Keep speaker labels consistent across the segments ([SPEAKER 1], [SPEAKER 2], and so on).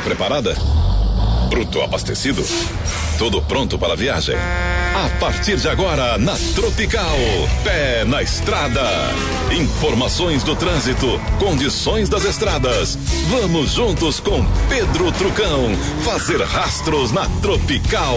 [SPEAKER 1] Preparada? Bruto abastecido? Tudo pronto para a viagem? A partir de agora, na Tropical, pé na estrada. Informações do trânsito, condições das estradas. Vamos juntos com Pedro Trucão, fazer rastros na Tropical.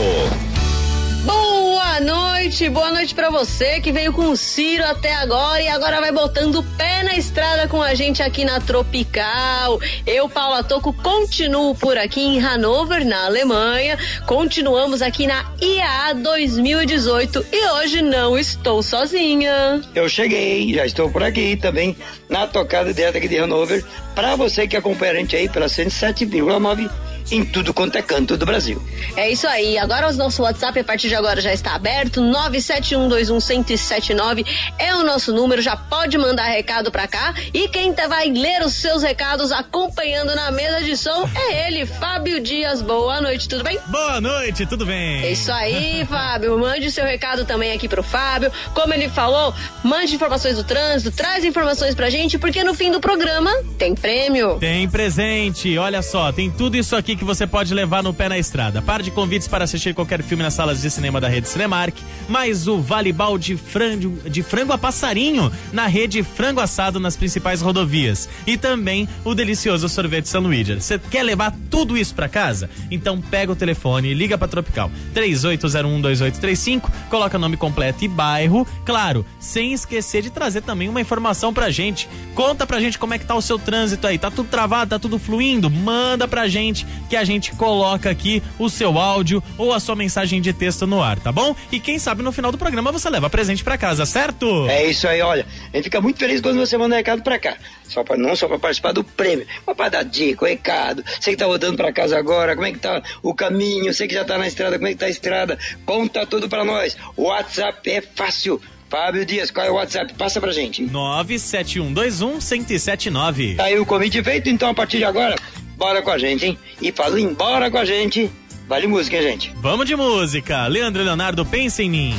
[SPEAKER 2] Boa noite, boa noite para você que veio com o Ciro até agora e agora vai botando o pé na estrada com a gente aqui na Tropical. Eu, Paula Toco, continuo por aqui em Hanover, na Alemanha. Continuamos aqui na IAA 2018 e hoje não estou sozinha.
[SPEAKER 3] Eu cheguei, já estou por aqui também na tocada direto aqui de Hanover. Para você que acompanha a gente aí pela 107,9 em tudo quanto é canto do Brasil.
[SPEAKER 2] É isso aí. Agora o nosso WhatsApp a partir de agora já está aberto. 971211079 é o nosso número. Já pode mandar recado para cá. E quem tá, vai ler os seus recados acompanhando na mesa de som é ele, Fábio Dias. Boa noite, tudo bem?
[SPEAKER 4] Boa noite, tudo bem?
[SPEAKER 2] É isso aí, Fábio. Mande o seu recado também aqui pro Fábio. Como ele falou, mande informações do trânsito, traz informações pra gente, porque no fim do programa tem prêmio.
[SPEAKER 4] Tem presente. Olha só, tem tudo isso aqui que você pode levar no pé na estrada. Par de convites para assistir qualquer filme nas salas de cinema da rede Cinemark, mais o Vale Bal de frango, de frango a passarinho na rede Frango Assado nas principais rodovias. E também o delicioso sorvete São Luís. Você quer levar tudo isso para casa? Então pega o telefone e liga para Tropical 38012835, coloca nome completo e bairro, claro, sem esquecer de trazer também uma informação pra gente. Conta pra gente como é que tá o seu trânsito aí. Tá tudo travado, tá tudo fluindo? Manda pra gente que a gente coloca aqui o seu áudio ou a sua mensagem de texto no ar, tá bom? E quem sabe no final do programa você leva presente para casa, certo?
[SPEAKER 3] É isso aí, olha. A gente fica muito feliz quando você manda um recado pra cá. Só pra, não só para participar do prêmio, mas para dar dica, o recado. Você que tá voltando para casa agora, como é que tá o caminho? Você que já tá na estrada, como é que tá a estrada? Conta tudo para nós. O WhatsApp é fácil. Fábio Dias, qual é o WhatsApp? Passa pra gente.
[SPEAKER 4] 97121-1079.
[SPEAKER 3] Tá aí o convite feito, então a partir de agora, bora com a gente, hein? E falou embora com a gente. Vale música, hein, gente?
[SPEAKER 4] Vamos de música. Leandro e Leonardo, pensa em mim.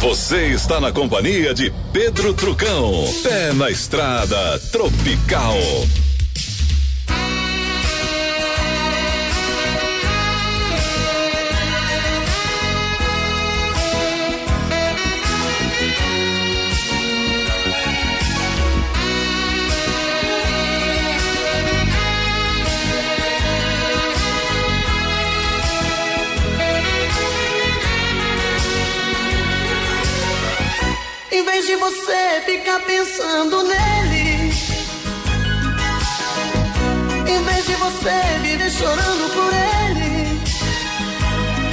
[SPEAKER 1] Você está na companhia de Pedro Trucão. Pé na estrada, tropical.
[SPEAKER 5] Vez de você ficar pensando nele, em vez de você viver chorando por ele,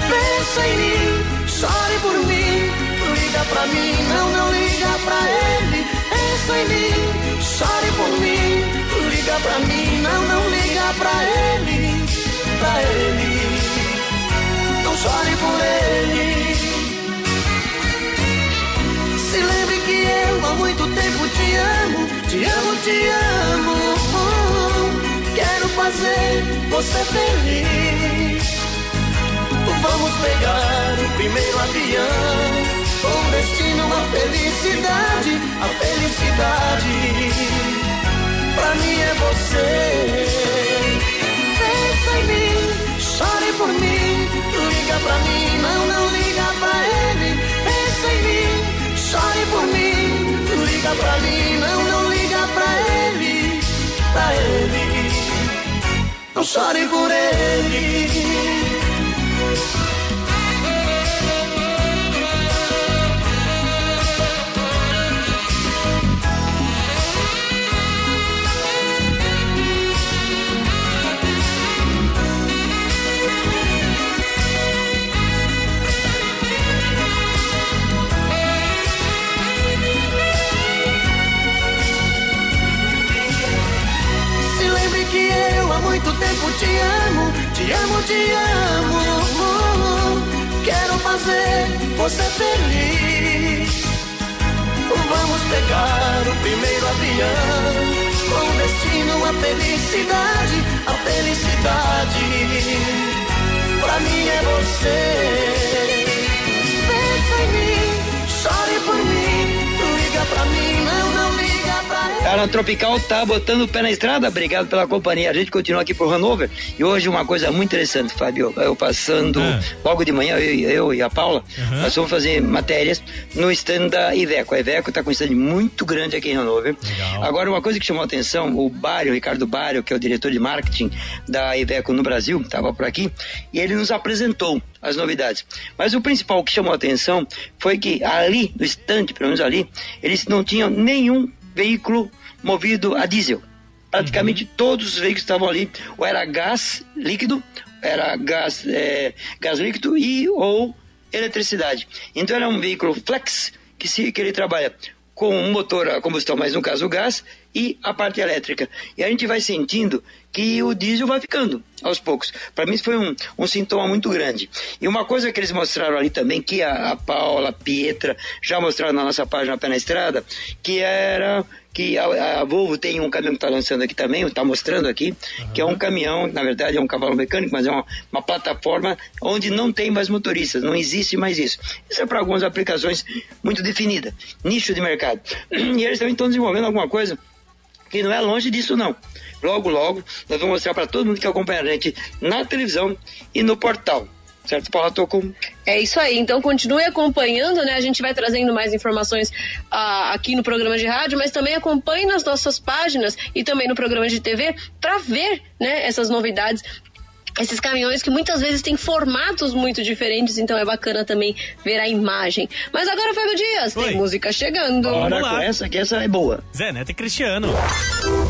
[SPEAKER 5] pensa em mim, chore por mim, liga pra mim, não, não liga pra ele. Pensa em mim, chore por mim, liga pra mim, não, não liga pra ele, pra ele. Te amo, te amo, te amo. Quero fazer você feliz. Vamos pegar o primeiro avião, com destino à felicidade, a felicidade. Pra mim é você. Pensa em mim, chore por mim, liga pra mim, não, não liga pra ele. Pensa em mim, chore por mim, liga pra mim, não, não liga pra ele, pra ele, não chore por ele. Muito tempo te amo, te amo, te amo. Quero fazer você feliz. Vamos pegar o primeiro avião, com destino à felicidade, a felicidade. Pra mim é você. Pensa em mim,
[SPEAKER 3] na Tropical tá botando o pé na estrada. Obrigado pela companhia. A gente continua aqui por Hanover. E hoje uma coisa muito interessante, Fábio. Eu passando
[SPEAKER 4] Ah.
[SPEAKER 3] logo de manhã, eu, eu e a Paula,
[SPEAKER 4] Aham.
[SPEAKER 3] nós vamos fazer matérias no stand da Iveco. A Iveco tá com um stand muito grande aqui em Hanover.
[SPEAKER 4] Legal.
[SPEAKER 3] Agora, uma coisa que chamou a atenção, o Bário, o Ricardo Bário, que é o diretor de marketing da Iveco no Brasil, estava por aqui, e ele nos apresentou as novidades. Mas o principal que chamou a atenção foi que ali, no stand, pelo menos ali, eles não tinham nenhum veículo movido a diesel. Praticamente todos os veículos estavam ali, ou era gás líquido, era gás, é, gás líquido e ou eletricidade. Então era um veículo flex que, se, que ele trabalha com um motor a combustão, mas no caso o gás, e a parte elétrica. E a gente vai sentindo que o diesel vai ficando aos poucos. Para mim isso foi um, um sintoma muito grande. E uma coisa que eles mostraram ali também, que a, a Paula, a Pietra, já mostraram na nossa página Pé na Estrada, que era que a, a Volvo tem um caminhão que está lançando aqui também, está mostrando aqui, que é um caminhão, na verdade é um cavalo mecânico, mas é uma, uma plataforma onde não tem mais motoristas, não existe mais isso. Isso é para algumas aplicações muito definidas, nicho de mercado. E eles também estão desenvolvendo alguma coisa que não é longe disso não. Logo, logo, nós vamos mostrar para todo mundo que acompanha a gente na televisão e no portal. Certo, Paula Tocum?
[SPEAKER 2] É isso aí, então continue acompanhando, né? A gente vai trazendo mais informações ah, aqui no programa de rádio, mas também acompanhe nas nossas páginas e também no programa de TV para ver, né, essas novidades. Esses caminhões que muitas vezes têm formatos muito diferentes, então é bacana também ver a imagem. Mas agora, Fábio Dias,
[SPEAKER 4] Oi.
[SPEAKER 2] tem música chegando.
[SPEAKER 3] Bora
[SPEAKER 4] lá.
[SPEAKER 3] com essa, que essa é boa.
[SPEAKER 4] Zé Neto e Cristiano.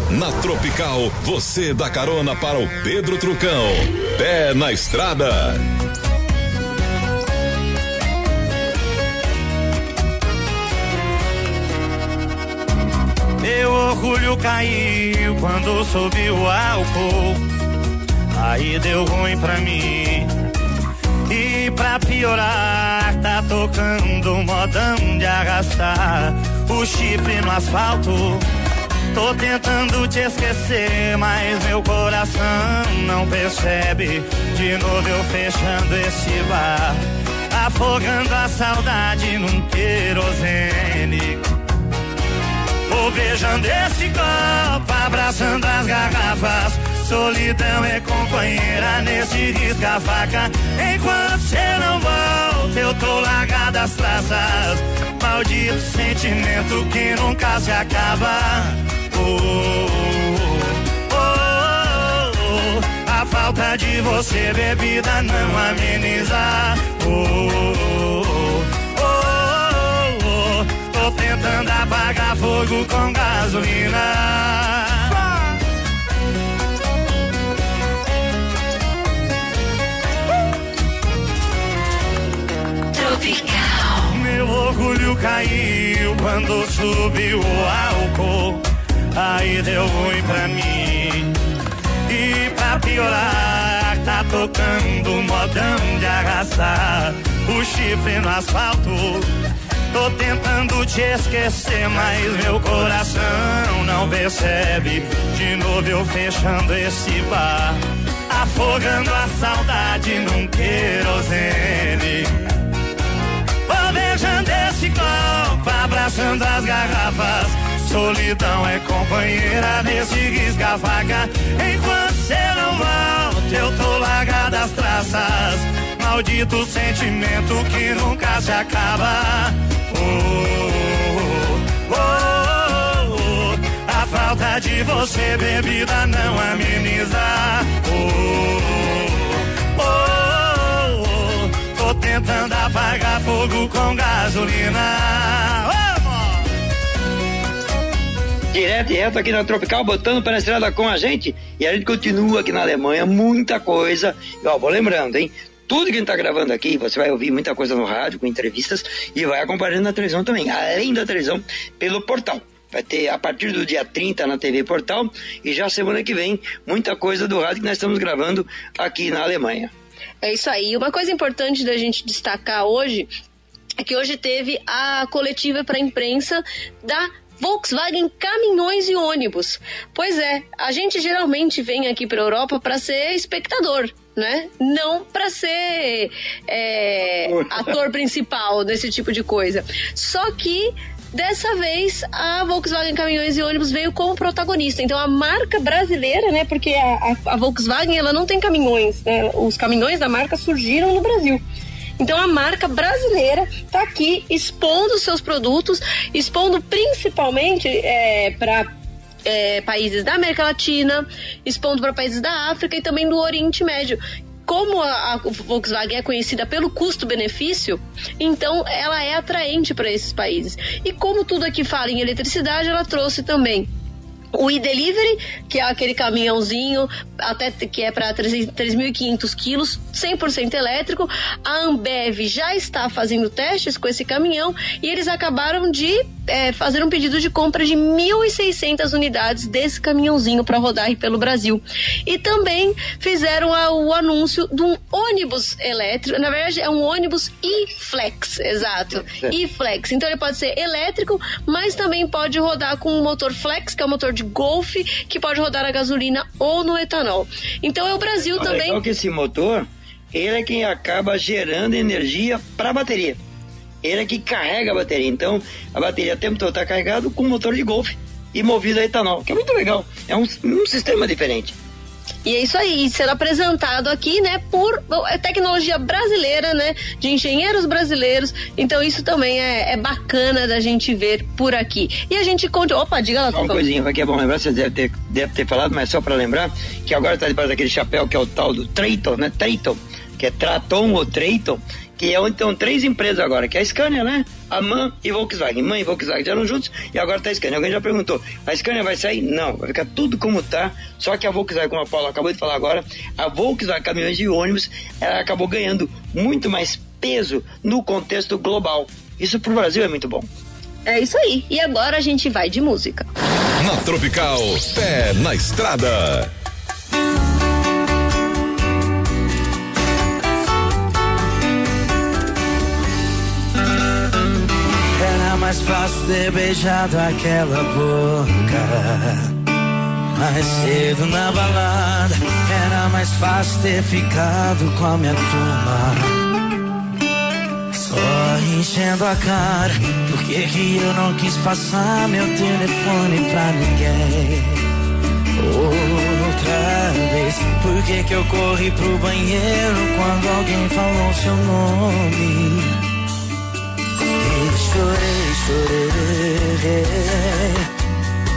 [SPEAKER 1] Na Tropical, você dá carona para o Pedro Trucão. Pé na estrada.
[SPEAKER 6] Meu orgulho caiu quando subiu o álcool. Aí deu ruim pra mim. E pra piorar, tá tocando modão de arrastar o chifre no asfalto. Tô tentando te esquecer, mas meu coração não percebe. De novo eu fechando esse bar, afogando a saudade num querosene. Vou beijando esse copo, abraçando as garrafas. Solidão é companheira nesse risca-faca. Enquanto cê não volta, eu tô largado as traças. Maldito sentimento que nunca se acaba. Oh, oh, oh, oh. A falta de você, bebida, não ameniza. Oh, oh, oh, oh. Tô tentando apagar fogo com gasolina. Orgulho caiu quando subiu o álcool. Aí deu ruim pra mim. E pra piorar, tá tocando modão de arrastar o chifre no asfalto. Tô tentando te esquecer, mas meu coração não percebe. De novo eu fechando esse bar, afogando a saudade num querosene. Copo, abraçando as garrafas. Solidão é companheira nesse risca-faca. Enquanto cê não volta, eu tô largado as traças. Maldito sentimento que nunca se acaba. Oh, oh, oh, oh. A falta de você, bebida, não ameniza. Oh, oh, oh. Tô tentando apagar fogo com gasolina.
[SPEAKER 3] Direto e reto aqui na Tropical, botando para a estrada com a gente. E a gente continua aqui na Alemanha, muita coisa. E ó, vou lembrando, hein? Tudo que a gente tá gravando aqui, você vai ouvir muita coisa no rádio, com entrevistas, e vai acompanhando na televisão também, além da televisão, pelo portal. Vai ter a partir do dia 30 na TV Portal e já semana que vem muita coisa do rádio que nós estamos gravando aqui na Alemanha.
[SPEAKER 2] É isso aí. Uma coisa importante da gente destacar hoje é que hoje teve a coletiva para a imprensa da Volkswagen Caminhões e Ônibus. Pois é, a gente geralmente vem aqui para Europa para ser espectador, né? Não para ser é, ator principal desse tipo de coisa. Só que Dessa vez, a Volkswagen Caminhões e Ônibus veio como protagonista. Então, a marca brasileira, né? Porque a, a, a Volkswagen ela não tem caminhões, né? Os caminhões da marca surgiram no Brasil. Então a marca brasileira está aqui expondo seus produtos, expondo principalmente é, para é, países da América Latina, expondo para países da África e também do Oriente Médio. Como a, a Volkswagen é conhecida pelo custo-benefício, então ela é atraente para esses países. E como tudo aqui fala em eletricidade, ela trouxe também o e-delivery, que é aquele caminhãozinho até que é para 3.500 quilos, 100% elétrico. A Ambev já está fazendo testes com esse caminhão e eles acabaram de é, fazer um pedido de compra de 1.600 unidades desse caminhãozinho para rodar pelo Brasil. E também fizeram a, o anúncio de um ônibus elétrico, na verdade é um ônibus e-flex, exato, e-flex. Então ele pode ser elétrico, mas também pode rodar com o motor flex, que é o motor de Golf, que pode rodar a gasolina ou no etanol. Então é o Brasil também.
[SPEAKER 3] Legal que esse motor, ele é quem acaba gerando energia para a bateria. Ele é que carrega a bateria. Então, a bateria o tempo todo está carregado com motor de Golf e movido a etanol, que é muito legal. É um, um sistema diferente.
[SPEAKER 2] E é isso aí, sendo apresentado aqui, né, por é tecnologia brasileira, né, de engenheiros brasileiros. Então isso também é, é bacana da gente ver por aqui. E a gente conta. Opa, diga lá,
[SPEAKER 3] Só uma coisinha que é bom lembrar, você deve ter, deve ter falado, mas só para lembrar, que agora está debaixo daquele chapéu que é o tal do Triton, né? Triton, que é Traton ou Triton, que é onde estão três empresas agora, que é a Scania, né? A MAN e Volkswagen. MAN e Volkswagen eram juntos e agora tá a Scania. Alguém já perguntou, a Scania vai sair? Não, vai ficar tudo como tá, só que a Volkswagen, como a Paula acabou de falar agora, a Volkswagen Caminhões e Ônibus, ela acabou ganhando muito mais peso no contexto global. Isso pro Brasil é muito bom.
[SPEAKER 2] É isso aí. E agora a gente vai de música.
[SPEAKER 1] Na Tropical, pé na estrada.
[SPEAKER 7] Mais fácil ter beijado aquela boca. Mais cedo na balada. Era mais fácil ter ficado com a minha turma. Só enchendo a cara. Por que, que eu não quis passar meu telefone pra ninguém? Outra vez. Por que, que eu corri pro banheiro quando alguém falou seu nome? E chorei, chorei.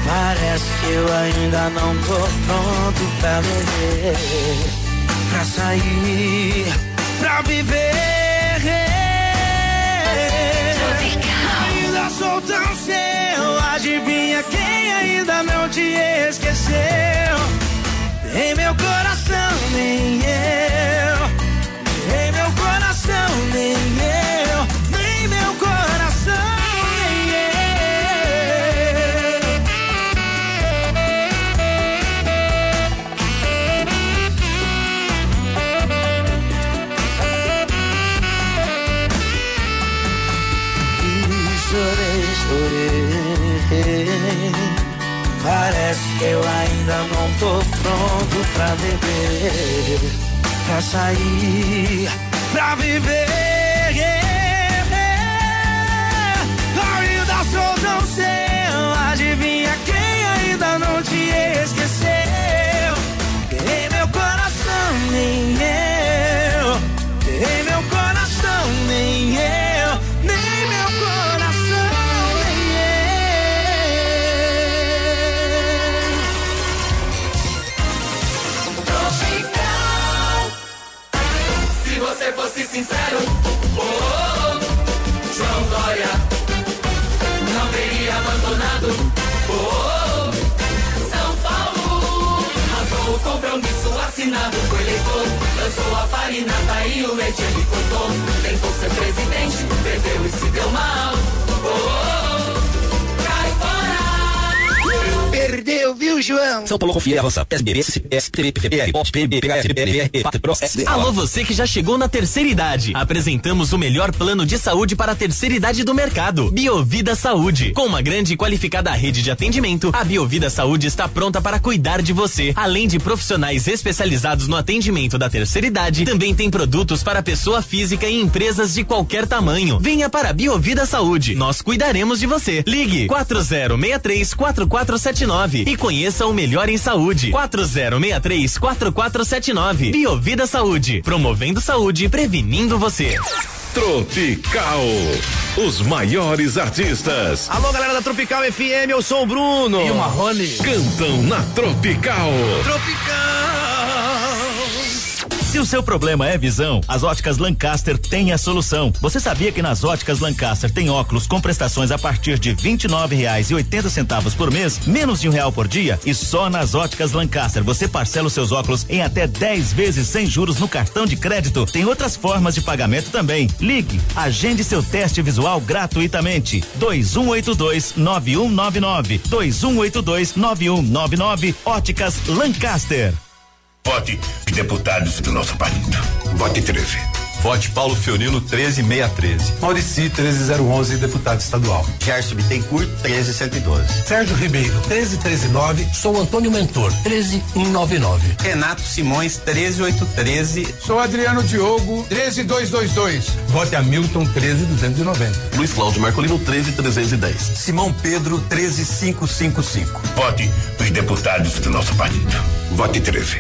[SPEAKER 7] Parece que eu ainda não tô pronto pra beber, pra sair, pra viver. Ainda sou tão seu, adivinha quem ainda não te esqueceu? Em meu coração, nem eu. Eu ainda não tô pronto pra beber, pra sair, pra viver. Ainda sou tão seu, adivinha quem ainda não te esqueceu? Em meu coração, nem
[SPEAKER 8] fosse sincero, oh, oh, oh, João Dória não teria abandonado. Oh, oh, oh, São Paulo rasgou o compromisso assinado com o eleitor. Lançou a farinata e o leite ele cortou. Tentou ser presidente, perdeu e se deu mal.
[SPEAKER 3] Perdeu, viu, João?
[SPEAKER 9] São Paulo confia, avança.
[SPEAKER 4] Alô, você que já chegou na terceira idade. Apresentamos o melhor plano de saúde para a terceira idade do mercado. Biovida Saúde. Com uma grande e qualificada rede de atendimento, a Biovida Saúde está pronta para cuidar de você. Além de profissionais especializados no atendimento da terceira idade, também tem produtos para pessoa física e empresas de qualquer tamanho. Venha para a Biovida Saúde. Nós cuidaremos de você. Ligue 4063 4479 e conheça o melhor em saúde. 4063 4479. Biovida Saúde. Promovendo saúde, prevenindo você.
[SPEAKER 1] Tropical. Os maiores artistas
[SPEAKER 10] Alô, galera da Tropical FM, eu sou o Bruno.
[SPEAKER 11] E o Marrone.
[SPEAKER 1] cantam na Tropical.
[SPEAKER 12] Se o seu problema é visão, as óticas Lancaster têm a solução. Você sabia que nas óticas Lancaster tem óculos com prestações a partir de R$ reais e oitenta centavos por mês, menos de um real por dia? E só nas óticas Lancaster você parcela os seus óculos em até 10 vezes sem juros no cartão de crédito. Tem outras formas de pagamento também. Ligue, agende seu teste visual gratuitamente. 2182 9199 2182 9199 Óticas Lancaster.
[SPEAKER 13] Vote os deputados do nosso partido. Vote 13.
[SPEAKER 14] Vote Paulo Fiorino 13613.
[SPEAKER 11] Maurici 13011, deputado estadual.
[SPEAKER 14] Gerson Bittencourt 13112.
[SPEAKER 11] Sérgio Ribeiro 13139. Sou Antônio Mentor 13199.
[SPEAKER 14] Renato Simões 13813.
[SPEAKER 11] Sou Adriano Diogo 13222. Vote Hamilton 13290.
[SPEAKER 14] Luiz Cláudio Marcolino 13310. Simão Pedro 13555.
[SPEAKER 13] Vote os deputados do nosso partido. Vote 13.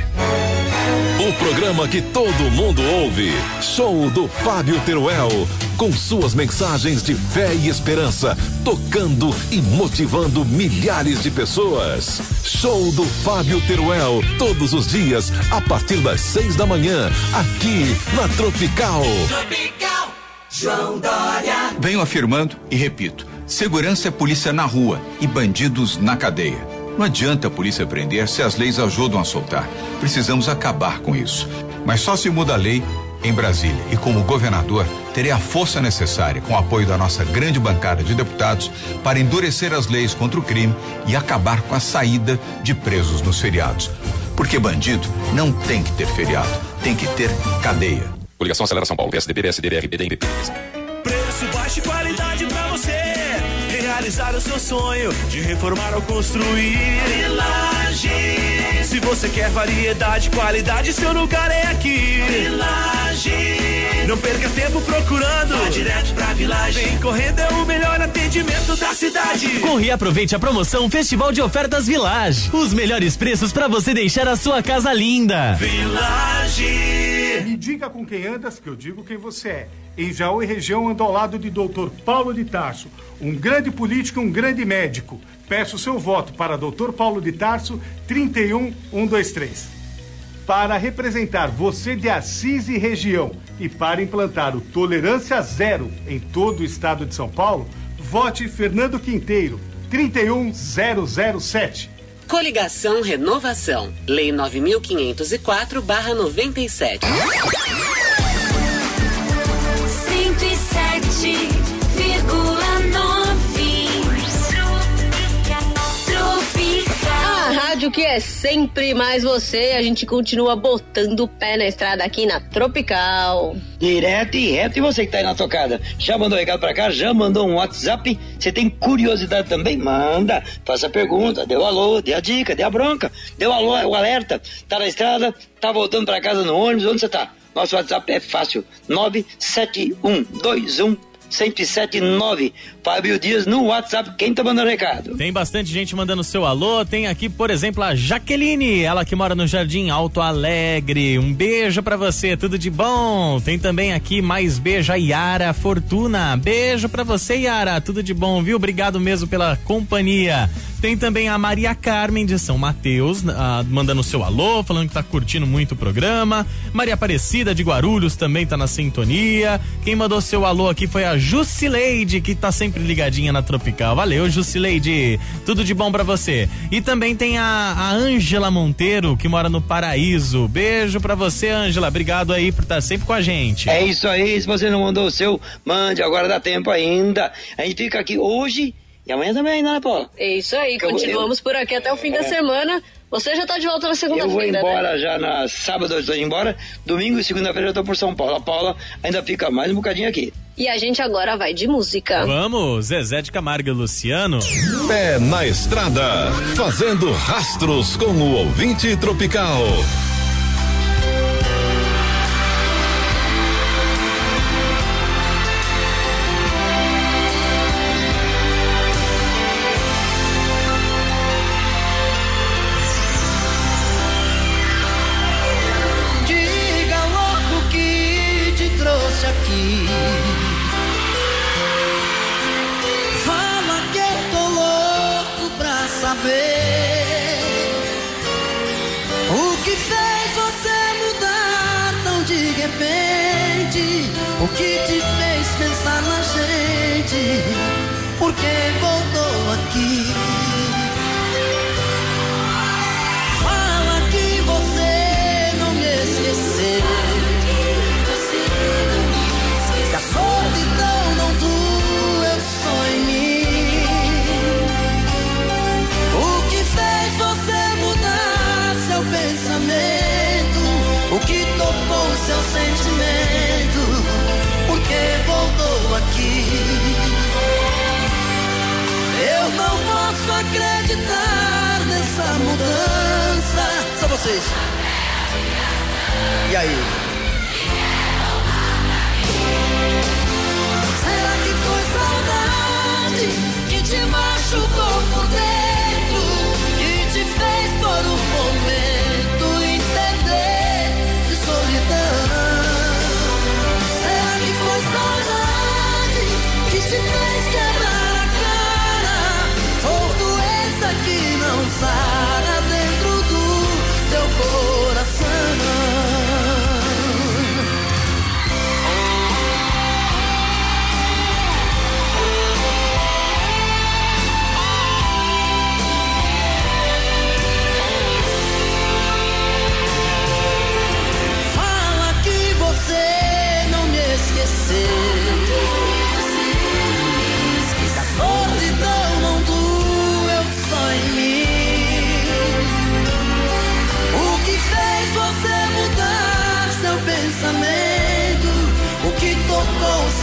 [SPEAKER 1] O programa que todo mundo ouve. Show do Fábio Teruel. Com suas mensagens de fé e esperança. Tocando e motivando milhares de pessoas. Show do Fábio Teruel. Todos os dias, a partir das seis da manhã. Aqui na Tropical.
[SPEAKER 15] Venho afirmando e repito: segurança é polícia na rua e bandidos na cadeia. Não adianta a polícia prender se as leis ajudam a soltar. Precisamos acabar com isso. Mas só se muda a lei em Brasília. E como governador, terei a força necessária, com o apoio da nossa grande bancada de deputados, para endurecer as leis contra o crime e acabar com a saída de presos nos feriados. Porque bandido não tem que ter feriado, tem que ter cadeia.
[SPEAKER 1] Coligação Acelera São Paulo. PSDB, PSDB, RBD.
[SPEAKER 6] Preço baixo e qualidade pra. Realizar o seu sonho de reformar ou construir. Village. Se você quer variedade, qualidade, seu lugar é aqui. Village. Não perca tempo procurando. Vá direto pra Village. Vem correndo, é o melhor atendimento da cidade.
[SPEAKER 4] Corre e aproveite a promoção Festival de Ofertas Village. Os melhores preços para você deixar a sua casa linda.
[SPEAKER 6] Village.
[SPEAKER 11] Me diga com quem andas, que eu digo quem você é. Em Jaú e região ando ao lado de Dr. Paulo de Tarso, um grande político e um grande médico. Peço seu voto para Dr. Paulo de Tarso, 31123. Para representar você de Assis e região e para implantar o Tolerância Zero em todo o estado de São Paulo, vote Fernando Quinteiro, 31007.
[SPEAKER 16] Coligação Renovação. Lei 9504/97.
[SPEAKER 2] 107,9. Rádio que é sempre mais você. A gente continua botando o pé na estrada aqui na Tropical.
[SPEAKER 3] Direto e reto. E você que tá aí na tocada, já mandou um recado pra cá? Já mandou um WhatsApp? Você tem curiosidade também? Manda. Faça pergunta. Deu alô, dê a dica, dê a bronca. Deu alô, o alerta. Tá na estrada, tá voltando pra casa no ônibus. Onde você tá? Nosso WhatsApp é fácil. 97121 1079. Fábio Dias no WhatsApp. Quem tá mandando recado?
[SPEAKER 4] Tem bastante gente mandando seu alô. Tem aqui, por exemplo, a Jaqueline, ela que mora no Jardim Alto Alegre. Um beijo pra você, tudo de bom. Tem também aqui mais beijo a Yara Fortuna. Beijo pra você, Yara, tudo de bom, viu? Obrigado mesmo pela companhia. Tem também a Maria Carmen de São Mateus, ah, mandando seu alô, falando que tá curtindo muito o programa. Maria Aparecida de Guarulhos também tá na sintonia. Quem mandou seu alô aqui foi a Jusileide, que tá sempre ligadinha na Tropical. Valeu, Jusileide. Tudo de bom pra você. E também tem a Ângela Monteiro, que mora no Paraíso. Beijo pra você, Ângela. Obrigado aí por estar sempre com a gente.
[SPEAKER 3] É isso aí, se você não mandou o seu, mande, agora dá tempo ainda. A gente fica aqui hoje E amanhã também, né, Paula?
[SPEAKER 2] É isso aí,
[SPEAKER 3] Eu vou-
[SPEAKER 2] continuamos por aqui até o fim da
[SPEAKER 3] É.
[SPEAKER 2] semana. Você já tá de volta na
[SPEAKER 3] Eu
[SPEAKER 2] segunda-feira,
[SPEAKER 3] vou
[SPEAKER 2] né?
[SPEAKER 3] embora já na sábado, eu estou indo embora. Domingo e segunda-feira eu estou por São Paulo. A Paula ainda fica mais um bocadinho aqui.
[SPEAKER 2] E a gente agora vai de música.
[SPEAKER 4] Vamos, Zezé de Camargo e Luciano.
[SPEAKER 5] Pé na estrada, fazendo rastros com o ouvinte tropical.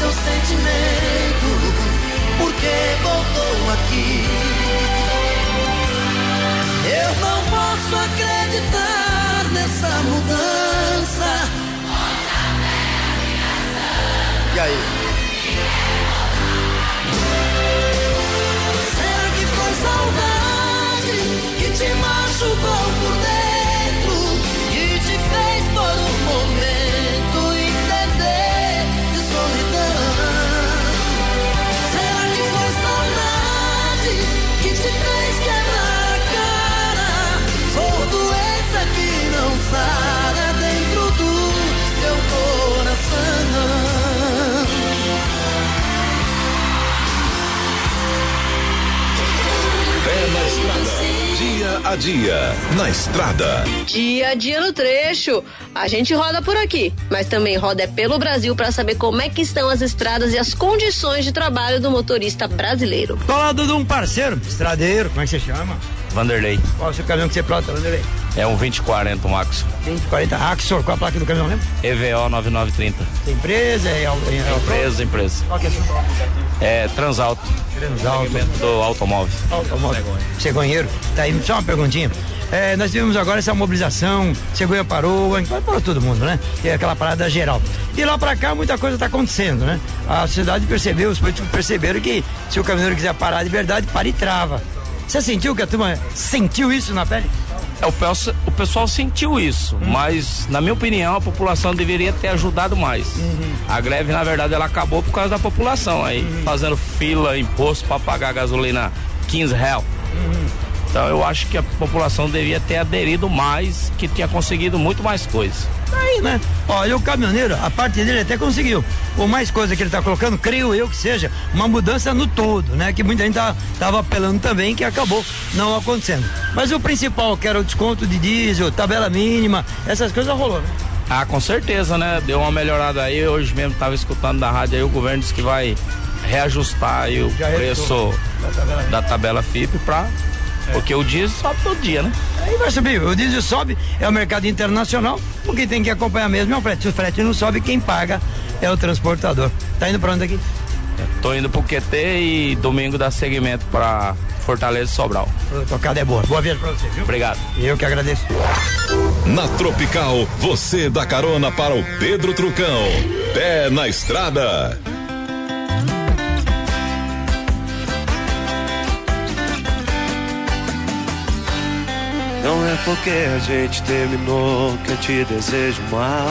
[SPEAKER 1] Seu sentimento? Por que voltou aqui? Eu não posso acreditar nessa mudança. E aí? Será que foi saudade que te machucou por dentro? A
[SPEAKER 5] dia, na estrada.
[SPEAKER 2] Dia a dia no trecho. A gente roda por aqui, mas também roda é pelo Brasil para saber como é que estão as estradas e as condições de trabalho do motorista brasileiro.
[SPEAKER 3] Tô ao lado de um parceiro, estradeiro, como é que você chama?
[SPEAKER 17] Vanderlei.
[SPEAKER 3] Qual é o seu caminhão que você plota, Vanderlei?
[SPEAKER 17] É um 2040 Max.
[SPEAKER 3] 2040 Axor, qual a placa do caminhão, lembra?
[SPEAKER 17] EVO 9930.
[SPEAKER 3] Tem empresa, é, é, é
[SPEAKER 17] Empresa, empresa.
[SPEAKER 3] Qual que é a sua
[SPEAKER 17] É Transalto.
[SPEAKER 3] Transalto.
[SPEAKER 17] Do automóvel.
[SPEAKER 3] Automóvel. Cegonheiro. Tá aí, só uma perguntinha. É, nós tivemos agora essa mobilização, Cegonha parou, parou todo mundo, né? É aquela parada geral. E lá pra cá muita coisa tá acontecendo, né? A sociedade percebeu, os políticos perceberam que se o caminhoneiro quiser parar de verdade, para e trava. Você sentiu que a turma sentiu isso na pele?
[SPEAKER 17] É, o, pe- o pessoal sentiu isso, mas, na minha opinião, a população deveria ter ajudado mais. A greve, na verdade, ela acabou por causa da população aí, fazendo fila, imposto para pagar gasolina 15 real. Então eu acho que a população devia ter aderido mais, que tinha conseguido muito mais coisas.
[SPEAKER 3] Aí, né? Olha, o caminhoneiro, a parte dele até conseguiu. Por mais coisa que ele tá colocando, creio eu que seja uma mudança no todo, né? Que muita gente tá, tava apelando também, que acabou não acontecendo. Mas o principal, que era o desconto de diesel, tabela mínima, essas coisas rolou, né?
[SPEAKER 17] Ah, com certeza, né? Deu uma melhorada aí. Hoje mesmo estava escutando da rádio aí, o governo disse que vai reajustar aí o
[SPEAKER 3] Já
[SPEAKER 17] preço
[SPEAKER 3] reajustou.
[SPEAKER 17] da tabela FIP para porque o diesel sobe todo dia, né?
[SPEAKER 3] Aí vai subir, o diesel sobe, é o mercado internacional, o que tem que acompanhar mesmo é o frete. Se o frete não sobe, quem paga é o transportador. Tá indo pra onde aqui?
[SPEAKER 17] Tô indo pro QT e domingo dá seguimento pra Fortaleza e Sobral.
[SPEAKER 3] A tocada é boa. Boa viagem pra você, viu?
[SPEAKER 17] Obrigado.
[SPEAKER 3] Eu que agradeço.
[SPEAKER 1] Na Tropical, você dá carona para o Pedro Trucão. Pé na estrada.
[SPEAKER 18] Não é porque a gente terminou que eu te desejo mal.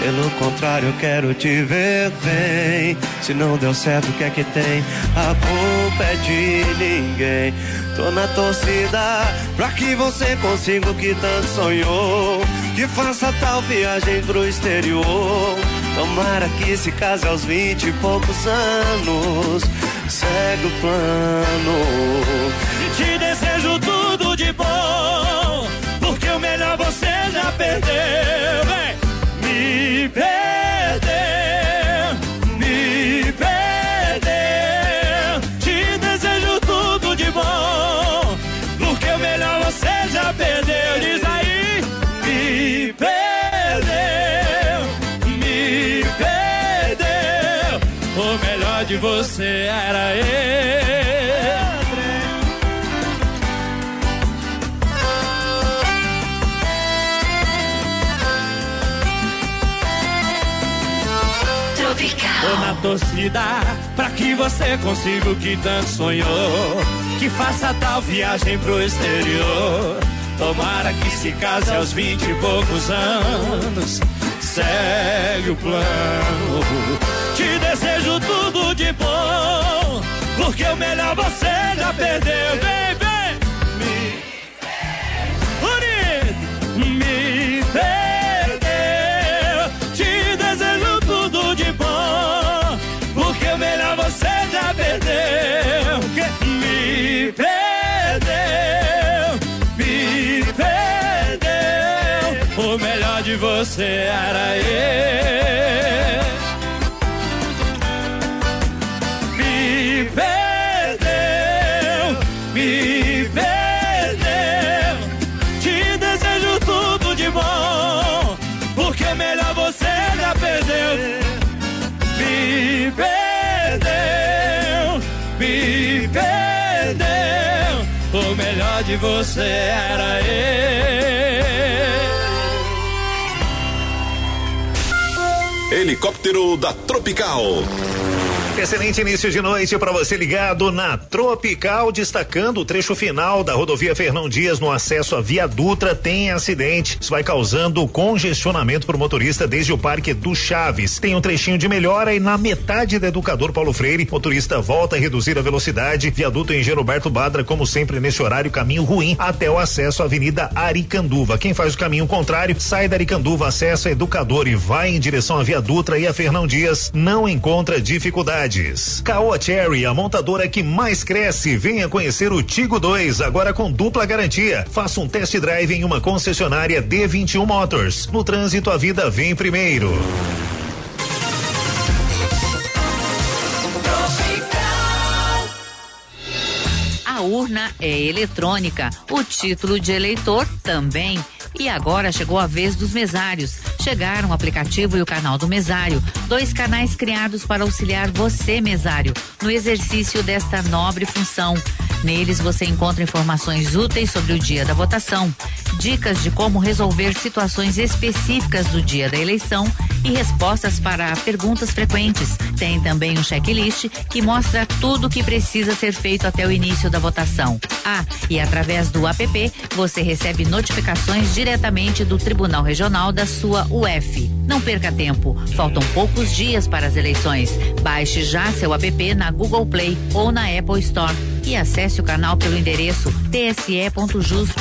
[SPEAKER 18] Pelo contrário, eu quero te ver bem. Se não deu certo, o que é que tem? A culpa é de ninguém. Tô na torcida pra que você consiga o que tanto sonhou. Que faça tal viagem pro exterior. Tomara que se case aos vinte e poucos anos. Segue o plano.
[SPEAKER 6] E te desejo tudo perdeu. Vem! Me perdeu, me perdeu. Te desejo tudo de bom, porque o melhor você já perdeu. Diz aí, me perdeu, me perdeu. O melhor de você era eu. Torcida pra que você consiga o que tanto sonhou. Que faça tal viagem pro exterior. Tomara que se case aos vinte e poucos anos. Segue o plano. Te desejo tudo de bom. Porque o melhor você já perdeu. Vem, você era eu.
[SPEAKER 1] Helicóptero da Tropical.
[SPEAKER 19] Excelente início de noite para você ligado na Tropical, destacando o trecho final da rodovia Fernão Dias no acesso à Via Dutra tem acidente. Isso vai causando congestionamento para o motorista desde o Parque do Chaves. Tem um trechinho de melhora e na metade da Educador Paulo Freire, motorista volta a reduzir a velocidade. Viaduto em Roberto Badra, como sempre nesse horário, caminho ruim até o acesso à Avenida Aricanduva. Quem faz o caminho contrário, sai da Aricanduva, acessa Educador e vai em direção à Via Dutra e a Fernão Dias, não encontra dificuldades. Caoa Cherry, a montadora que mais cresce. Venha conhecer o Tigo 2, agora com dupla garantia. Faça um test drive em uma concessionária D21 Motors. No trânsito, a vida vem primeiro.
[SPEAKER 20] A urna é eletrônica, o título de eleitor também. E agora chegou a vez dos mesários. Chegaram o aplicativo e o canal do mesário, dois canais criados para auxiliar você, mesário, no exercício desta nobre função. Neles você encontra informações úteis sobre o dia da votação, dicas de como resolver situações específicas do dia da eleição e respostas para perguntas frequentes. Tem também um checklist que mostra tudo o que precisa ser feito até o início da votação. Ah, e através do app você recebe notificações diretamente do Tribunal Regional da sua UF. Não perca tempo, faltam poucos dias para as eleições. Baixe já seu app na Google Play ou na Apple Store e acesse o canal pelo endereço tse.jus.br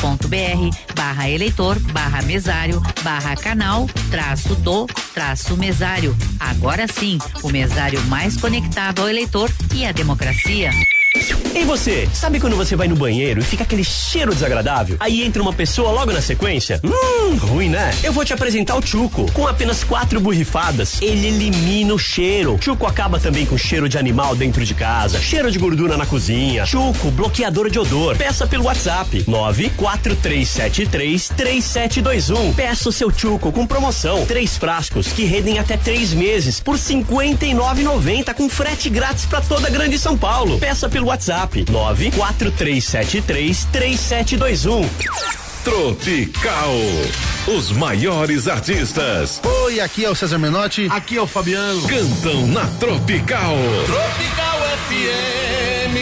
[SPEAKER 20] barra eleitor barra mesário barra canal traço do traço mesário. Agora sim, o mesário mais conectado ao eleitor e à democracia.
[SPEAKER 21] E você, sabe quando você vai no banheiro e fica aquele cheiro desagradável? Aí entra uma pessoa logo na sequência? Hum, ruim, né? Eu vou te apresentar o Chuco. Com apenas quatro borrifadas, ele elimina o cheiro. Chuco acaba também com cheiro de animal dentro de casa, cheiro de gordura na cozinha. Chuco, bloqueador de odor. Peça pelo WhatsApp 943733721. Peça o seu Chuco com promoção. Três frascos que rendem até três meses por R$ 59,90 com frete grátis para toda a Grande São Paulo. Peça pelo WhatsApp 943733721.
[SPEAKER 1] Tropical. Os maiores artistas
[SPEAKER 10] Oi, aqui é o César Menotti. Aqui é o Fabiano.
[SPEAKER 1] cantam na Tropical.
[SPEAKER 5] Tropical FM.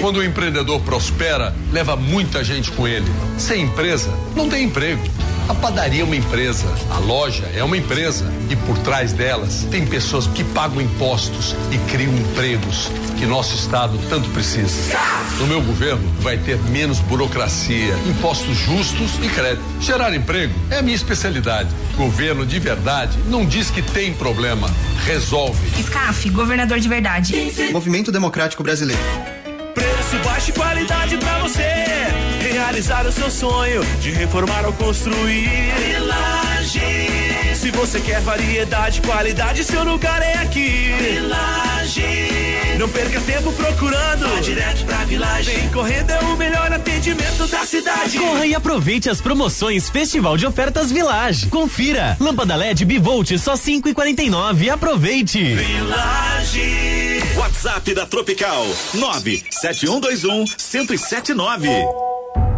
[SPEAKER 22] Quando o empreendedor prospera, leva muita gente com ele. Sem empresa, não tem emprego. A padaria é uma empresa, a loja é uma empresa e por trás delas tem pessoas que pagam impostos e criam empregos que nosso estado tanto precisa. No meu governo vai ter menos burocracia, impostos justos e crédito. Gerar emprego é a minha especialidade. Governo de verdade não diz que tem problema, resolve.
[SPEAKER 23] SCAF, governador de verdade.
[SPEAKER 24] Movimento Democrático Brasileiro.
[SPEAKER 5] Preço baixo e qualidade pra você realizar o seu sonho de reformar ou construir. Village. Se você quer variedade, qualidade, seu lugar é aqui. Village. Não perca tempo procurando. Vá direto pra Village. Vem correndo é o melhor atendimento da cidade.
[SPEAKER 4] Corra e aproveite as promoções Festival de Ofertas Village. Confira. Lâmpada LED Bivolt só 5,49. Aproveite.
[SPEAKER 1] Village. WhatsApp da Tropical 97121 1079.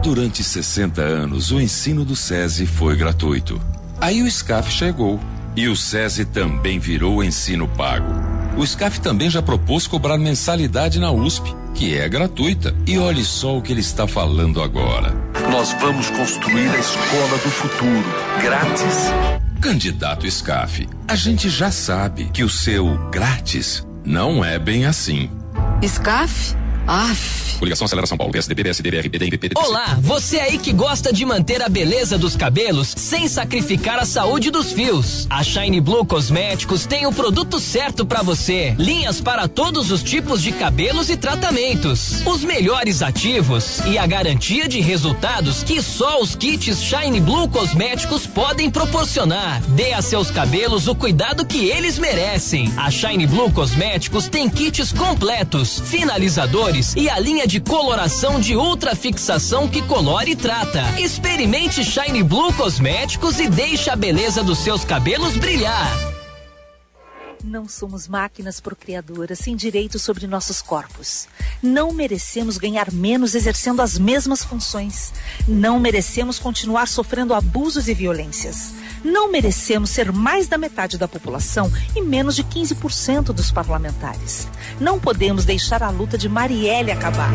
[SPEAKER 25] Durante 60 anos, o ensino do SESI foi gratuito. Aí o SCAF chegou e o SESI também virou ensino pago. O SCAF também já propôs cobrar mensalidade na USP, que é gratuita. E olhe só o que ele está falando agora.
[SPEAKER 22] Nós vamos construir a escola do futuro, grátis.
[SPEAKER 25] Candidato SCAF, a gente já sabe que o seu grátis não é bem assim.
[SPEAKER 26] SCAF? Aff.
[SPEAKER 25] Coligação Acelera São Paulo, PSDB, PSDB, RBD, PPD.
[SPEAKER 27] Olá, você aí que gosta de manter a beleza dos cabelos sem sacrificar a saúde dos fios. A Shine Blue Cosméticos tem o produto certo para você. Linhas para todos os tipos de cabelos e tratamentos. Os melhores ativos e a garantia de resultados que só os kits Shine Blue Cosméticos podem proporcionar. Dê a seus cabelos o cuidado que eles merecem. A Shine Blue Cosméticos tem kits completos, finalizadores e a linha de coloração de ultra fixação que colore e trata. Experimente Shine Blue Cosméticos e deixe a beleza dos seus cabelos brilhar
[SPEAKER 28] não somos máquinas procriadoras sem direitos sobre nossos corpos. Não merecemos ganhar menos exercendo as mesmas funções. Não merecemos continuar sofrendo abusos e violências. Não merecemos ser mais da metade da população e menos de 15% dos parlamentares. Não podemos deixar a luta de Marielle acabar.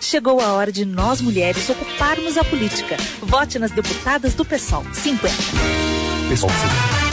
[SPEAKER 28] Chegou a hora de nós mulheres ocuparmos a política. Vote nas deputadas do PSOL 50.
[SPEAKER 4] PSOL 50.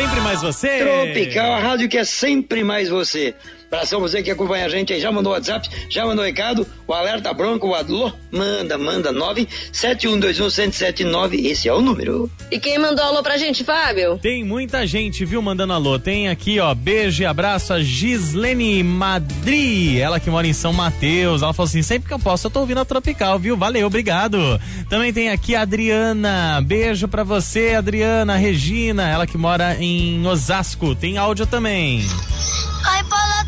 [SPEAKER 4] Sempre mais você.
[SPEAKER 3] Tropical, a rádio que é sempre mais você. Abração você que acompanha a gente aí, já mandou WhatsApp, já mandou recado, o alerta bronco, o alô, manda, manda, 971211079, esse é o número.
[SPEAKER 2] E quem mandou alô pra gente, Fábio?
[SPEAKER 4] Tem muita gente, viu, mandando alô. Tem aqui, ó, beijo e abraço a Gislene Madri, ela que mora em São Mateus. Ela falou assim: sempre que eu posso, eu tô ouvindo a Tropical, viu? Valeu, obrigado. Também tem aqui a Adriana, beijo pra você, Adriana. Regina, ela que mora em Osasco. Tem áudio também.
[SPEAKER 29] Oi,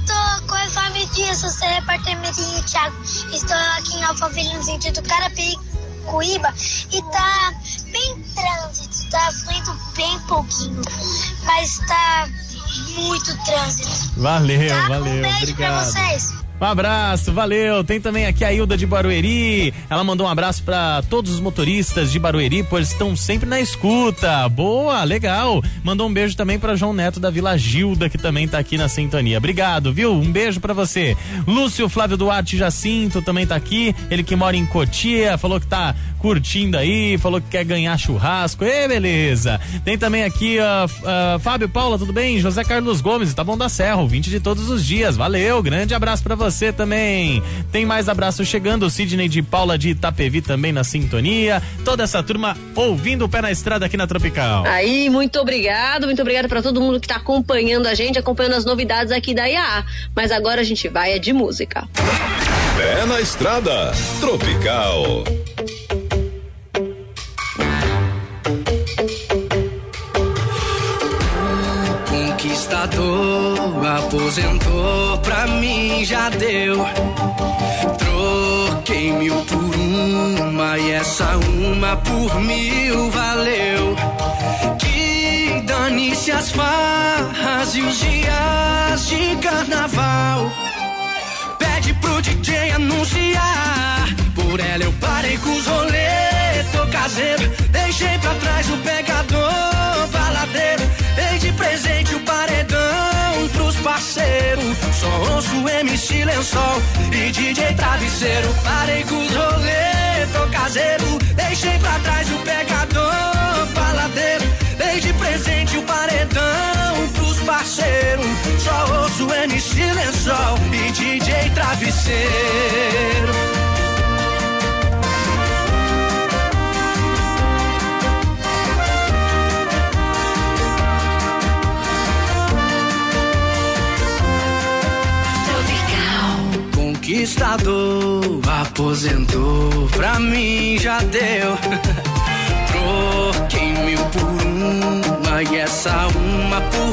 [SPEAKER 29] Tô com a Dias, sou seu repórter Medinho Thiago. Estou aqui em Alphaville, no sentido Carapicuíba, e tá bem trânsito, tá fluindo bem pouquinho, mas tá muito trânsito.
[SPEAKER 4] Valeu,
[SPEAKER 29] Tá?
[SPEAKER 4] valeu,
[SPEAKER 29] um beijo
[SPEAKER 4] obrigado.
[SPEAKER 29] pra vocês.
[SPEAKER 4] Um abraço, valeu. Tem também aqui a Hilda de Barueri. Ela mandou um abraço para todos os motoristas de Barueri, pois estão sempre na escuta. Boa, legal. Mandou um beijo também para João Neto da Vila Gilda, que também tá aqui na sintonia. Obrigado, viu? Um beijo para você. Lúcio Flávio Duarte Jacinto também tá aqui. Ele que mora em Cotia, falou que tá curtindo aí, falou que quer ganhar churrasco. Ê, beleza. Tem também aqui, ó, ah, Fábio Paula, tudo bem? José Carlos Gomes, tá bom da Serra, ouvinte de todos os dias. Valeu, grande abraço para você. Você também. Tem mais abraço chegando, o Sidney de Paula de Itapevi também na sintonia. Toda essa turma ouvindo o pé na estrada aqui na Tropical.
[SPEAKER 2] Aí, muito obrigado, muito obrigado para todo mundo que tá acompanhando a gente, acompanhando as novidades aqui da IA. Mas agora a gente vai é de música.
[SPEAKER 1] Pé na estrada, Tropical.
[SPEAKER 5] Conquistador, aposentou, pra mim já deu. Troquei mil por uma e essa uma por mil valeu. Que dane-se as farras e os dias de carnaval. Pede pro DJ anunciar. Por ela eu parei com os rolê, tô caseiro. Deixei pra trás o pegador, pros parceiros. Só ouço MC Lençol e DJ Travesseiro. Parei com os rolê, tô caseiro. Deixei pra trás o pegador, baladeiro. Dei de presente o paredão pros parceiros. Só ouço MC Lençol e DJ Travesseiro. Conquistador, aposentou, pra mim já deu. Troquei mil por uma e essa uma por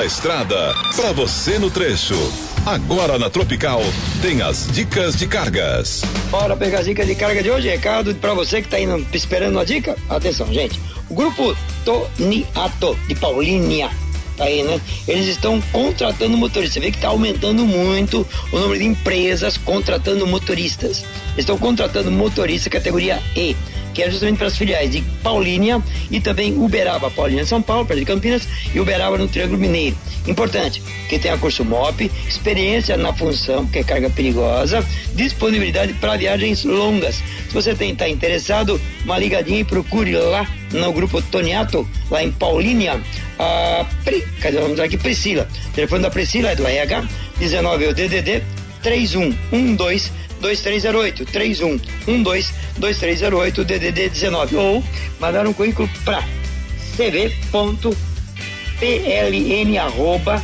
[SPEAKER 1] na estrada, pra você no trecho. Agora na Tropical tem as dicas de cargas.
[SPEAKER 3] Bora pegar as dicas de carga de hoje. Recado pra você que tá indo esperando uma dica. Atenção, gente. O grupo Toniato de Paulínia. Tá aí, né? Eles estão contratando motoristas. Você vê que está aumentando muito o número de empresas contratando motoristas. Estão contratando motorista categoria E, que é justamente para as filiais de Paulínia e também Uberaba. Paulínia São Paulo, perto de Campinas, e Uberaba no Triângulo Mineiro. Importante, que tenha curso MOP, experiência na função, que é carga perigosa, disponibilidade para viagens longas. Se você está interessado, uma ligadinha e procure lá no grupo Toniato, lá em Paulínia, a Pri, cadê o nome dela aqui? Priscila. O telefone da Priscila é do RH 19 é o DDD 3112 2308 3112 2308 DDD 19 ou mandar um currículo para cv.pln arroba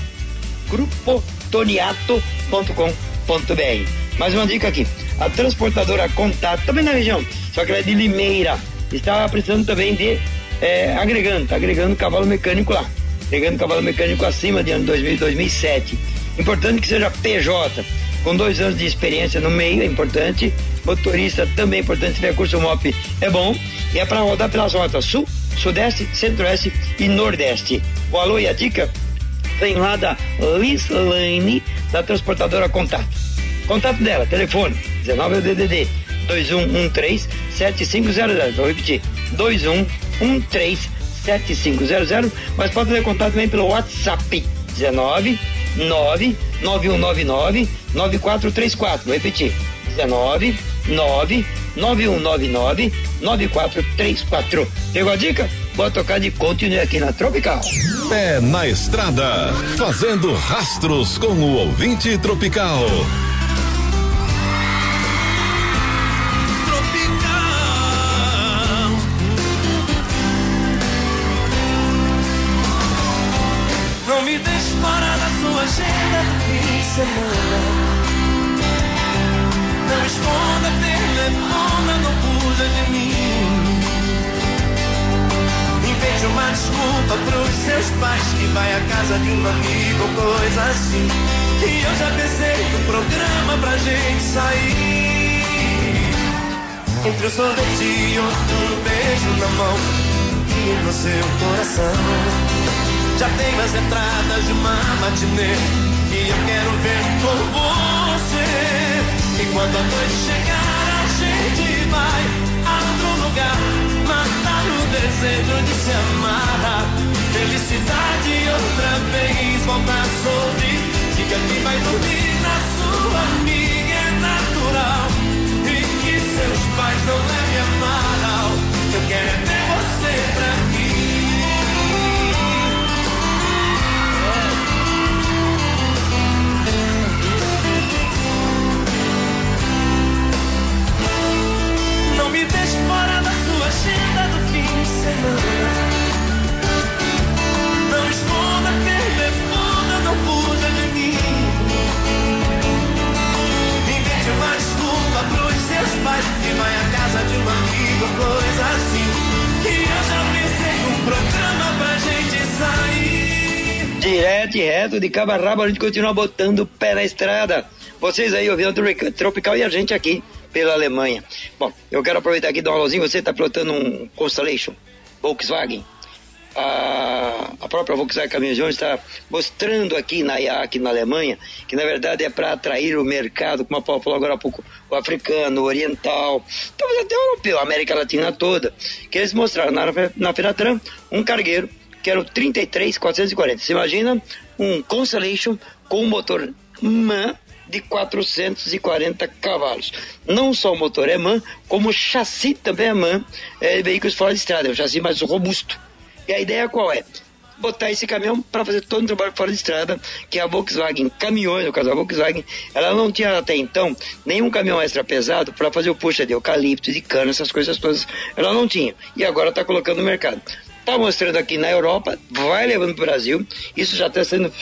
[SPEAKER 3] grupotoniato.com.br mais uma dica aqui. A transportadora Contato também na região só que ela é de Limeira está precisando também de é, agregando, tá agregando cavalo mecânico lá. Agregando cavalo mecânico acima de ano 2000 e 2007 importante que seja PJ com dois anos de experiência no meio, é importante. Motorista também é importante, se tiver curso MOP é bom. E é para rodar pelas rotas Sul, Sudeste, Centro-Oeste e Nordeste. O alô e a dica vem lá da Liz Lane, da transportadora Contato. Contato dela, telefone 19 é o DDD 2113 7500. Vou repetir: 2113 7500. Mas pode ter contato também pelo WhatsApp 19 99199 9434. Vou repetir. 19 9 9199 9434. Pegou a dica? Vou tocar de continue aqui na Tropical.
[SPEAKER 1] Pé na estrada, fazendo rastros com o ouvinte tropical.
[SPEAKER 5] Assim. Que eu já pensei no programa pra gente sair.
[SPEAKER 30] Entre um sorvete e outro beijo na mão e no seu coração. Já tenho as entradas de uma matinê e eu quero ver com você. E quando a noite chegar, a gente vai a outro lugar, matar o desejo de se amar. Felicidade outra vez, voltar sorrir. Diga que vai dormir na sua amiga, é natural. E que seus pais não levem a mal. Eu quero é ter você pra mim. Não me deixe Não esconda não de mim. Invente uma desculpa seus pais casa de um coisa assim. Que eu já pensei num programa gente sair.
[SPEAKER 3] Direto e reto, de cabo a rabo, a gente continua botando pé na estrada. Vocês aí ouvindo o Tropical e a gente aqui pela Alemanha. Bom, eu quero aproveitar aqui e dar um alôzinho. Você está pilotando um Constellation Volkswagen. A, a própria Volkswagen Caminhões está mostrando aqui na IAC, na Alemanha, que na verdade é para atrair o mercado, como a Paula falou agora há pouco, o africano, o oriental, talvez até o europeu, a América Latina toda, que eles mostraram na, na Fenatran um cargueiro que era o 33440. Você imagina um Constellation com um motor MAN de 440 cavalos. Não só o motor é MAN, como o chassi também é MAN, é veículos fora de estrada, é um chassi mais robusto. E a ideia qual é? Botar esse caminhão para fazer todo o trabalho fora de estrada, que a Volkswagen, caminhões, no caso da Volkswagen, ela não tinha até então nenhum caminhão extra pesado para fazer o puxa de eucalipto, de cana, essas coisas todas, ela não tinha. E agora está colocando no mercado está mostrando aqui na Europa, vai levando para o Brasil. Isso já está sendo,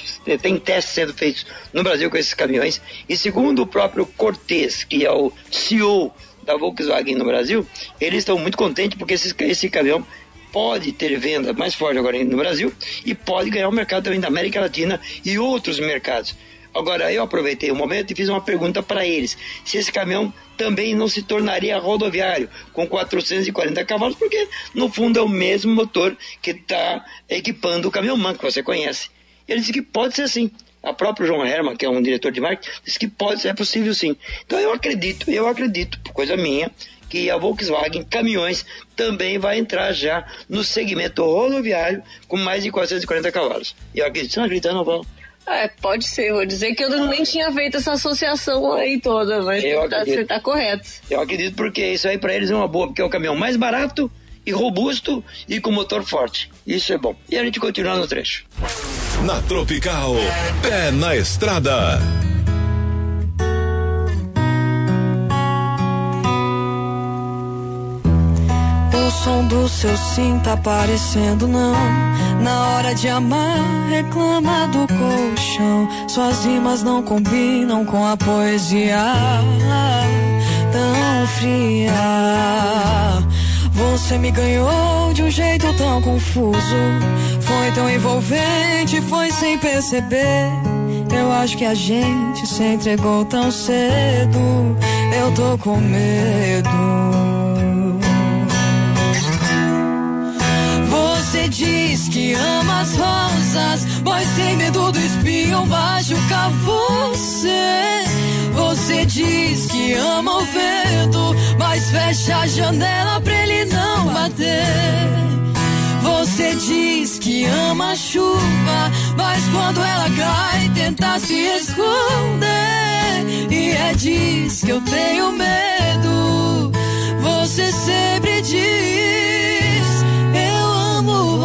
[SPEAKER 3] tem testes sendo feitos no Brasil com esses caminhões. E segundo o próprio Cortez, que é o CEO da Volkswagen no Brasil, eles estão muito contentes porque esse, esse caminhão pode ter venda mais forte agora no Brasil e pode ganhar o mercado também da América Latina e outros mercados. Agora, eu aproveitei o momento e fiz uma pergunta para eles: se esse caminhão também não se tornaria rodoviário com 440 cavalos, porque no fundo é o mesmo motor que está equipando o caminhão MAN que você conhece. Ele disse que pode ser assim. A própria João Herman, que é um diretor de marketing, disse que pode ser é possível sim. Então eu acredito, eu acredito, por coisa minha, que a Volkswagen Caminhões também vai entrar já no segmento rodoviário com mais de 440 cavalos. E eu acredito, você não acredita não, Paulo?
[SPEAKER 2] É, pode ser. Vou dizer que eu nem tinha feito essa associação aí toda, mas
[SPEAKER 3] Eu
[SPEAKER 2] tá,
[SPEAKER 3] acredito.
[SPEAKER 2] você tá correto.
[SPEAKER 3] Eu acredito porque isso aí para eles é uma boa, porque é o caminhão mais barato e robusto e com motor forte. Isso é bom. E a gente continua no trecho.
[SPEAKER 1] Na Tropical, pé na estrada.
[SPEAKER 31] Som do seu sim tá parecendo não. Na hora de amar, reclama do colchão. Suas rimas não combinam com a poesia tão fria. Você me ganhou de um jeito tão confuso. Foi tão envolvente, foi sem perceber. Eu acho que a gente se entregou tão cedo. Eu tô com medo. Você diz que ama as rosas, mas sem medo do espinho machucar você. Você diz que ama o vento, mas fecha a janela pra ele não bater. Você diz que ama a chuva, mas quando ela cai, tenta se esconder. E é disso que eu tenho medo. Você sempre diz: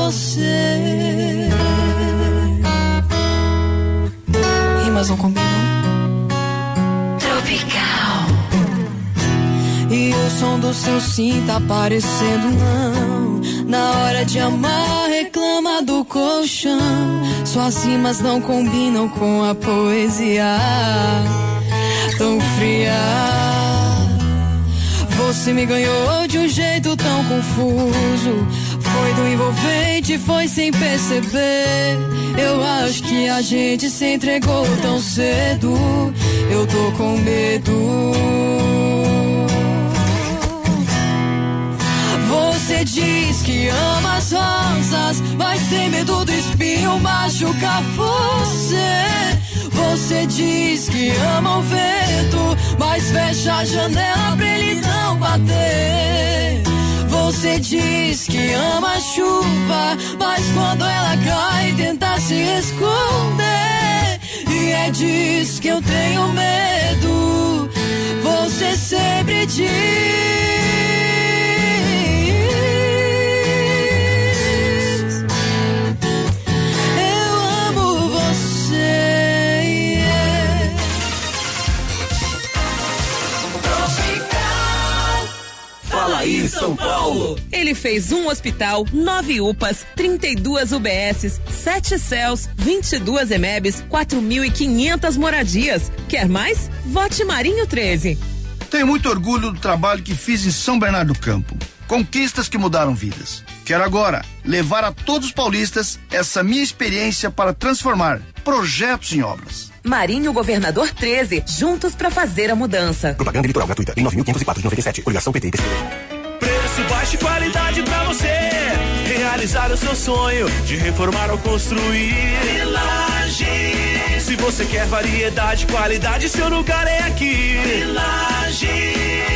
[SPEAKER 31] você. Rimas não combinam.
[SPEAKER 32] Tropical.
[SPEAKER 31] E o som do seu sim tá parecendo não. Na hora de amar, reclama do colchão. Suas rimas não combinam com a poesia tão fria. Você me ganhou de um jeito tão confuso foi do envolvente foi sem perceber. Eu acho que a gente se entregou tão cedo. Eu tô com medo. Você diz que ama as rosas, mas tem medo do espinho machucar você. Você diz que ama o vento, mas fecha a janela pra ele não bater. Você diz que ama a chuva, mas quando ela cai tenta se esconder. E é disso que eu tenho medo. Você sempre diz. Eu amo você. yeah.
[SPEAKER 33] Fala aí, São Paulo! Ele fez um hospital, nove UPAs, 32 UBSs, sete céus, 22 EMEBs, 4.500 moradias. Quer mais? Vote Marinho 13.
[SPEAKER 10] Tenho muito orgulho do trabalho que fiz em São Bernardo do Campo. Conquistas que mudaram vidas. Quero agora levar a todos os paulistas essa minha experiência para transformar projetos em obras.
[SPEAKER 33] Marinho Governador 13, juntos pra fazer a mudança.
[SPEAKER 34] Propaganda eleitoral gratuita em 9.504 de 97. Coligação PT e PSDB.
[SPEAKER 30] Preço baixo e qualidade pra você realizar o seu sonho de reformar ou construir. Village. Se você quer variedade, qualidade, seu lugar é aqui. Village.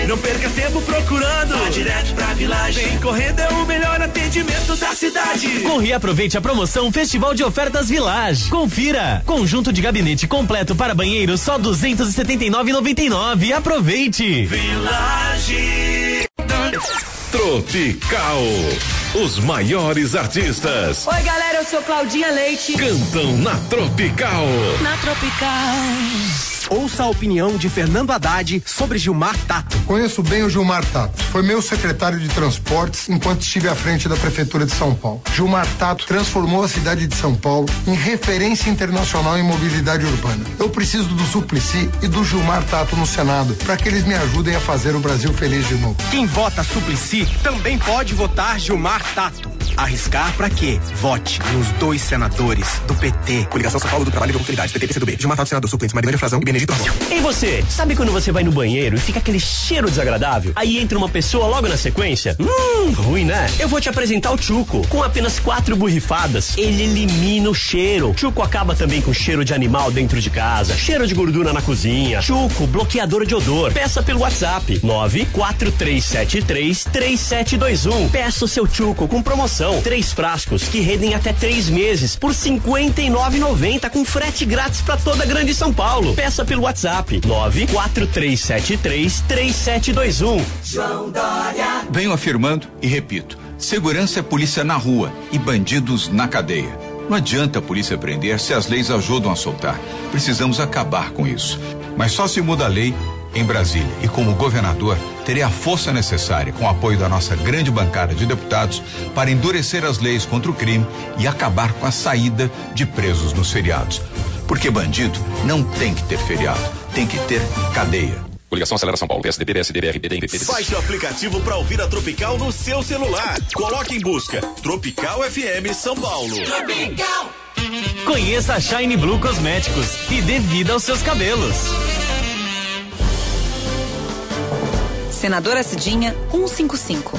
[SPEAKER 30] Não perca tempo procurando. Vá direto pra Village. Vem correndo é o melhor atendimento da cidade.
[SPEAKER 4] Corre e aproveite a promoção Festival de Ofertas Village. Confira. Conjunto de gabinete completo para banheiro só 279,99. Aproveite.
[SPEAKER 1] Village. Tropical. Os maiores artistas
[SPEAKER 35] Oi, galera, eu sou Claudinha Leite.
[SPEAKER 1] cantam na Tropical.
[SPEAKER 35] Na Tropical.
[SPEAKER 36] Ouça a opinião de Fernando Haddad sobre Gilmar Tato.
[SPEAKER 37] Conheço bem o Gilmar Tato. Foi meu secretário de transportes enquanto estive à frente da Prefeitura de São Paulo. Gilmar Tato transformou a cidade de São Paulo em referência internacional em mobilidade urbana. Eu preciso do Suplicy e do Gilmar Tato no Senado para que eles me ajudem a fazer o Brasil feliz de novo.
[SPEAKER 36] Quem vota Suplicy também pode votar Gilmar Tato. Arriscar pra quê? Vote nos dois senadores do PT.
[SPEAKER 34] Coligação São Paulo do Trabalho e Oportunidades. PT e PCdoB. Gilmar Tato, senador suplente. Marilene Frazão e Benedito Rossi.
[SPEAKER 21] Ei você, sabe quando você vai no banheiro e fica aquele cheiro desagradável? Aí entra uma pessoa logo na sequência? Hum, ruim, né? Eu vou te apresentar o Chuco. Com apenas quatro borrifadas, ele elimina o cheiro. Chuco acaba também com cheiro de animal dentro de casa, cheiro de gordura na cozinha. Chuco, bloqueador de odor. Peça pelo WhatsApp 943733721. Peça o seu Chuco com promoção. Três frascos que rendem até três meses por R$ 59,90 com frete grátis para toda a Grande São Paulo. Peça pelo WhatsApp 943733721.
[SPEAKER 12] João Dória. Venho afirmando e repito: segurança é polícia na rua e bandidos na cadeia. Não adianta a polícia prender se as leis ajudam a soltar. Precisamos acabar com isso. Mas só se muda a lei em Brasília. E como governador, terei a força necessária, com o apoio da nossa grande bancada de deputados, para endurecer as leis contra o crime e acabar com a saída de presos nos feriados. Porque bandido não tem que ter feriado, tem que ter cadeia.
[SPEAKER 25] Coligação Acelera São Paulo. PSDB, PSDB, RPD, MPP.
[SPEAKER 1] Baixe o aplicativo para ouvir a Tropical no seu celular. Coloque em busca Tropical FM São Paulo.
[SPEAKER 35] Tropical.
[SPEAKER 4] Conheça a Shine Blue Cosméticos e dê vida aos seus cabelos.
[SPEAKER 28] Senadora Cidinha 155.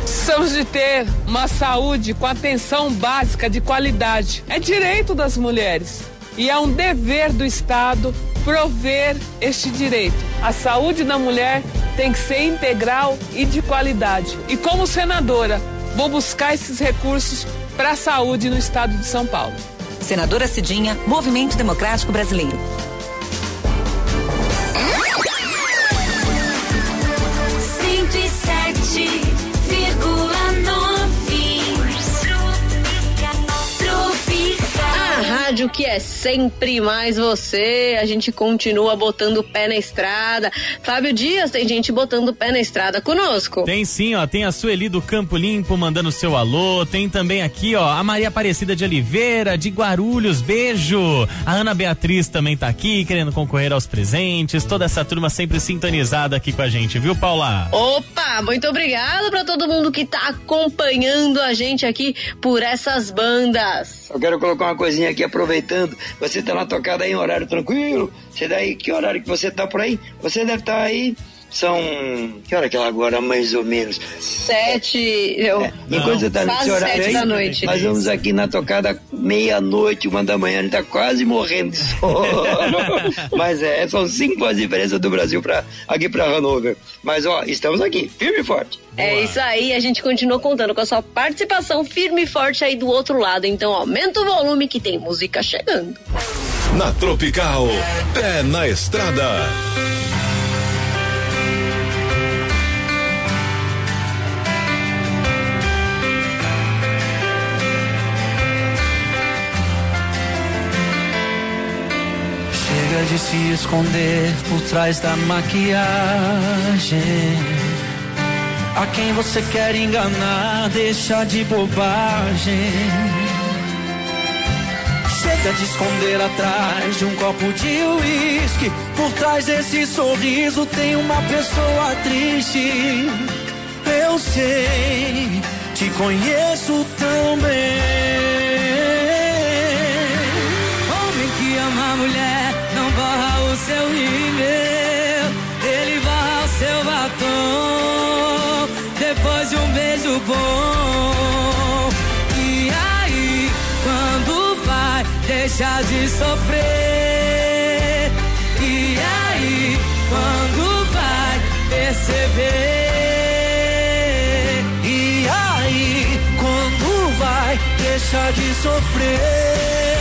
[SPEAKER 38] Precisamos de ter uma saúde com atenção básica de qualidade. É direito das mulheres e é um dever do Estado prover este direito. A saúde da mulher tem que ser integral e de qualidade. E como senadora, vou buscar esses recursos para a saúde no estado de São Paulo.
[SPEAKER 28] Senadora Cidinha, Movimento Democrático Brasileiro.
[SPEAKER 2] 107,7 rádio que é sempre mais você. A gente continua botando o pé na estrada. Fábio Dias, tem gente botando o pé na estrada conosco.
[SPEAKER 4] Tem sim, ó. Tem a Sueli do Campo Limpo mandando seu alô. Tem também aqui, ó, a Maria Aparecida de Oliveira, de Guarulhos. Beijo. A Ana Beatriz também tá aqui, querendo concorrer aos presentes. Toda essa turma sempre sintonizada aqui com a gente, viu, Paula?
[SPEAKER 2] Opa, muito obrigado para todo mundo que tá acompanhando a gente aqui por essas bandas.
[SPEAKER 3] Eu quero colocar uma coisinha aqui, aproveitando. Você tá na tocada aí em horário tranquilo. Você daí, que horário que você tá por aí? Você deve estar aí São. Que hora que é agora, mais ou menos?
[SPEAKER 2] Sete. Eu,
[SPEAKER 3] Enquanto você tá nesse horário
[SPEAKER 2] sete
[SPEAKER 3] aí,
[SPEAKER 2] da noite.
[SPEAKER 3] nós vamos aqui na tocada meia-noite, uma da manhã, a gente tá quase morrendo de sono. Mas é, são cinco horas de diferença do Brasil pra, aqui pra Hanover. Mas ó, estamos aqui, firme e forte.
[SPEAKER 2] É isso aí, a gente continua contando com a sua participação firme e forte aí do outro lado. Então aumenta o volume que tem música chegando.
[SPEAKER 1] Na Tropical, pé na estrada.
[SPEAKER 5] De se esconder por trás da maquiagem. A quem você quer enganar, deixa de bobagem. Chega de esconder atrás de um copo de uísque. Por trás desse sorriso tem uma pessoa triste. Eu sei, te conheço tão bem. Seu rímel. Ele borra o seu batom. Depois de um beijo bom. E aí, quando vai deixar de sofrer? E aí, quando vai perceber? E aí, quando vai deixar de sofrer?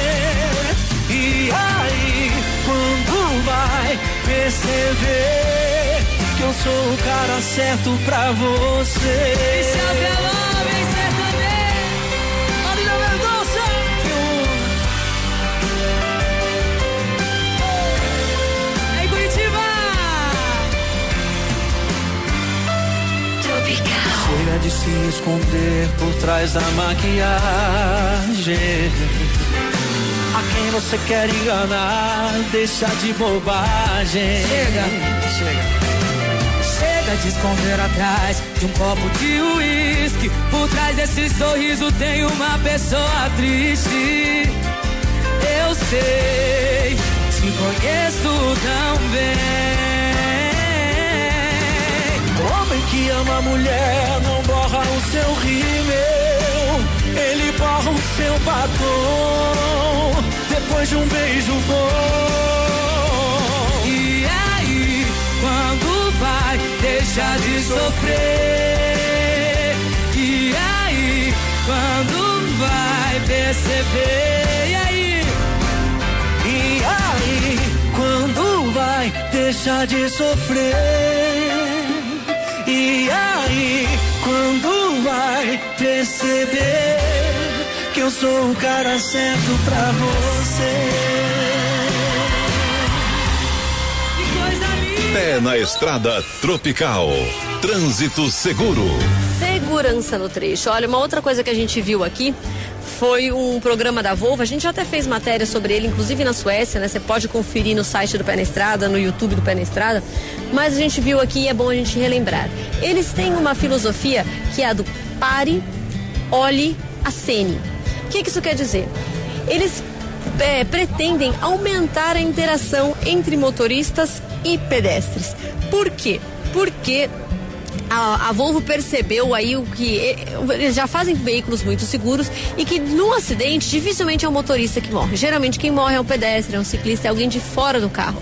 [SPEAKER 5] Vai perceber que eu sou o cara certo pra você?
[SPEAKER 35] Em Curitiba!
[SPEAKER 5] Chega de se esconder por trás da maquiagem. Quem você quer enganar, deixa de bobagem. Chega, chega. Chega de esconder atrás de um copo de uísque. Por trás desse sorriso tem uma pessoa triste. Eu sei, te conheço tão bem. Homem que ama a mulher não borra o seu rímel. Ele borra o seu batom depois de um beijo bom. E aí, quando vai deixar de sofrer? E aí, quando vai perceber? E aí? E aí, quando vai deixar de sofrer? E aí, quando vai perceber eu sou o cara certo pra você?
[SPEAKER 1] Pé na estrada tropical. Trânsito seguro.
[SPEAKER 2] Segurança no trecho. Olha, uma outra coisa que a gente viu aqui foi um programa da Volvo. A gente já até fez matéria sobre ele, inclusive na Suécia, né? Você pode conferir no site do Pé na Estrada, no YouTube do Pé na Estrada. Mas a gente viu aqui e é bom a gente relembrar. Eles têm uma filosofia que é a do pare, olhe, acene. O que, que isso quer dizer? Eles é, pretendem aumentar a interação entre motoristas e pedestres. Por quê? Porque a, a Volvo percebeu aí o que eles já fazem veículos muito seguros e que num acidente dificilmente é o motorista que morre. Geralmente quem morre é um pedestre, é um ciclista, é alguém de fora do carro.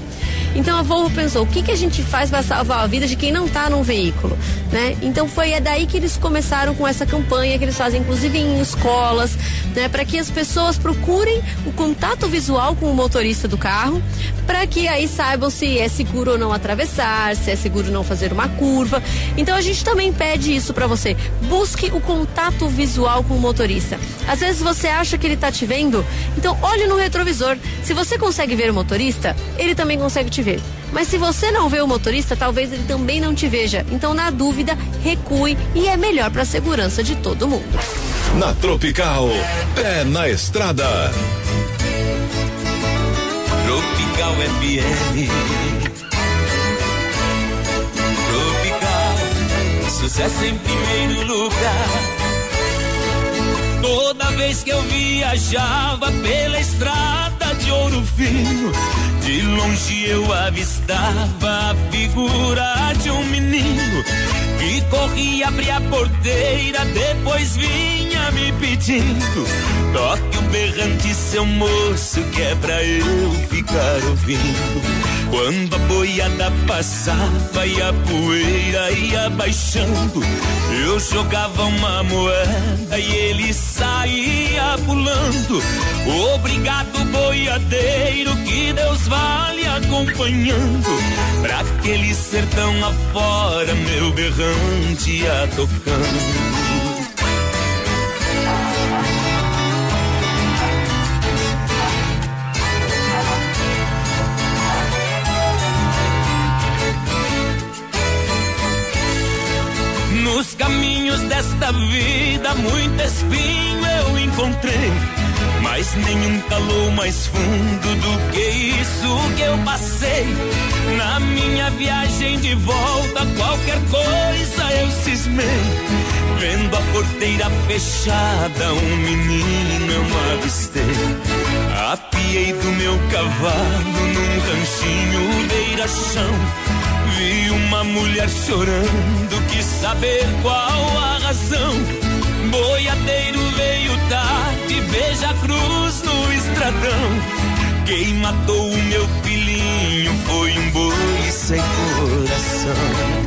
[SPEAKER 2] Então a Volvo pensou, o que, que a gente faz para salvar a vida de quem não está num veículo, né? Então foi é daí que eles começaram com essa campanha que eles fazem inclusive em escolas, né, para que as pessoas procurem o contato visual com o motorista do carro, para que aí saibam se é seguro ou não atravessar, se é seguro não fazer uma curva. Então a gente também pede isso para você. Busque o contato visual com o motorista. Às vezes você acha que ele tá te vendo, então olhe no retrovisor. Se você consegue ver o motorista, ele também consegue te ver. Mas se você não vê o motorista, talvez ele também não te veja. Então, na dúvida, recue e é melhor para a segurança de todo mundo.
[SPEAKER 1] Na Tropical, pé na estrada.
[SPEAKER 30] Tropical FM. Tropical, sucesso em primeiro lugar. Toda vez que eu viajava pela estrada ouro fino. De longe eu avistava a figura de um menino que corria, abria a porteira, depois vinha me pedindo. Toque um berrante, seu moço, que é pra eu ficar ouvindo. Quando a boiada passava e a poeira ia baixando, eu jogava uma moeda e ele saía pulando. Obrigado, boiadeiro, que Deus vale acompanhando. Pra aquele sertão afora, meu berrante ia tocando. Caminhos desta vida, muito espinho eu encontrei. Mas nenhum calou mais fundo do que isso que eu passei. Na minha viagem de volta, qualquer coisa eu cismei. Vendo a porteira fechada, um menino eu avistei. Apiei do meu cavalo num ranchinho beira-chão. Vi uma mulher chorando, quis saber qual a razão. Boiadeiro veio tarde, veja a cruz no estradão. Quem matou o meu filhinho foi um boi sem coração.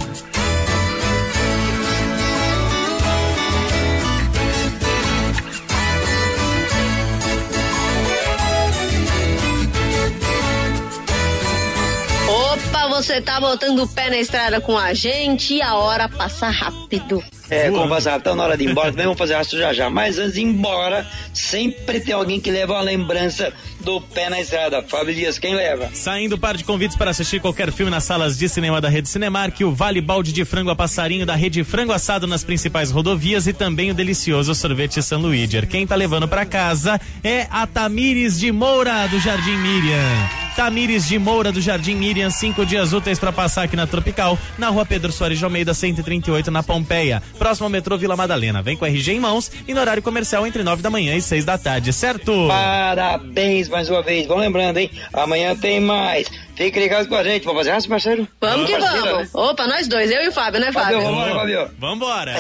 [SPEAKER 2] Você tá botando o pé na estrada com a gente e a hora passa rápido.
[SPEAKER 3] É, como passa rápido, tá na hora de ir embora, também vamos fazer rastro já já. Mas antes de ir embora, sempre tem alguém que leva uma lembrança do pé na estrada. Fábio Dias, quem leva?
[SPEAKER 4] Saindo par de convites para assistir qualquer filme nas salas de cinema da Rede Cinemark, o Vale Balde de Frango a Passarinho da Rede Frango Assado nas principais rodovias e também o delicioso sorvete San Luíder. Quem tá levando para casa é a Tamires de Moura, do Jardim Miriam. Tamires de Moura, do Jardim Miriam, cinco dias úteis para passar aqui na Tropical, na rua Pedro Soares de Almeida, 138, na Pompeia. Próximo ao metrô Vila Madalena. Vem com RG em mãos e no horário comercial entre nove da manhã e seis da tarde, certo?
[SPEAKER 3] Parabéns mais uma vez. Vamos lembrando, hein? Amanhã tem mais. Fique ligado com a gente. Vamos fazer raça, parceiro?
[SPEAKER 2] Vamos que
[SPEAKER 3] Parceiro,
[SPEAKER 2] vamos.
[SPEAKER 3] né?
[SPEAKER 2] Opa, nós dois, eu e o Fábio, né, Fábio?
[SPEAKER 3] Fábio, vambora, Fábio.
[SPEAKER 4] Vambora.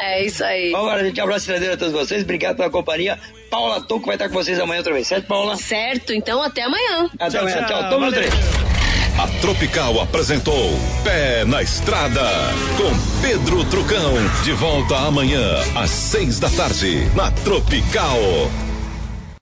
[SPEAKER 2] É isso aí.
[SPEAKER 3] Vambora, gente. Abraço estradeiro a todos vocês. Obrigado pela companhia. Paula Toco vai estar com vocês amanhã outra vez, certo, Paula?
[SPEAKER 2] Certo, então até amanhã.
[SPEAKER 3] Até amanhã. Tchau. Toma no três.
[SPEAKER 1] A Tropical apresentou Pé na Estrada com Pedro Trucão. De volta amanhã às seis da tarde na Tropical.